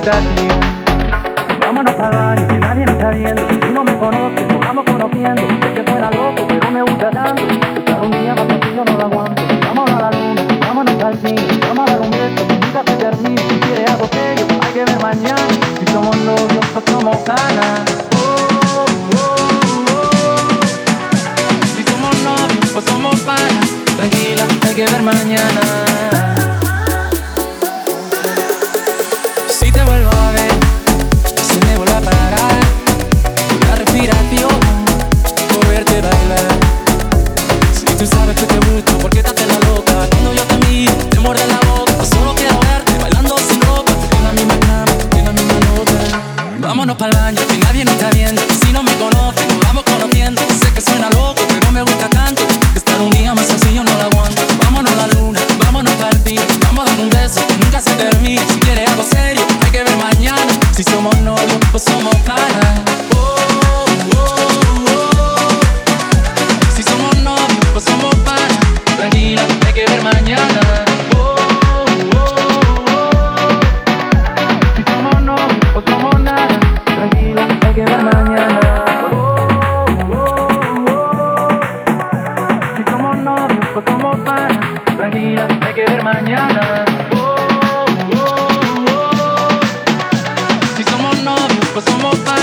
olvidarme. Vámonos a dar que nadie me está viendo. Si no me conoces, nos vamos conociendo. Que fuera loco, pero me gusta tanto. Estar un día más que yo no lo aguanto. Vámonos a la luna, vámonos al cine. Vamos a dar un beso, que nunca se termine. Si quieres algo serio, hay que ver mañana. Si somos novios, pues somos canas. Si somos novios, pues somos panas. Tranquila, hay que ver mañana. Vámonos pa'l baño, que nadie nos está viendo. Si no me conoces, nos vamos conociendo. Sé que suena loco, pero me gusta tanto. Estar un día más yo no lo aguanto. Vámonos a la luna, vámonos pa'l cine. Vamos a dar un beso nunca se termine. Si quieres algo serio, hay que ver mañana. Si somos novios, pues somos caras. mañana. Oh, oh, si somos novios, pues somos padres.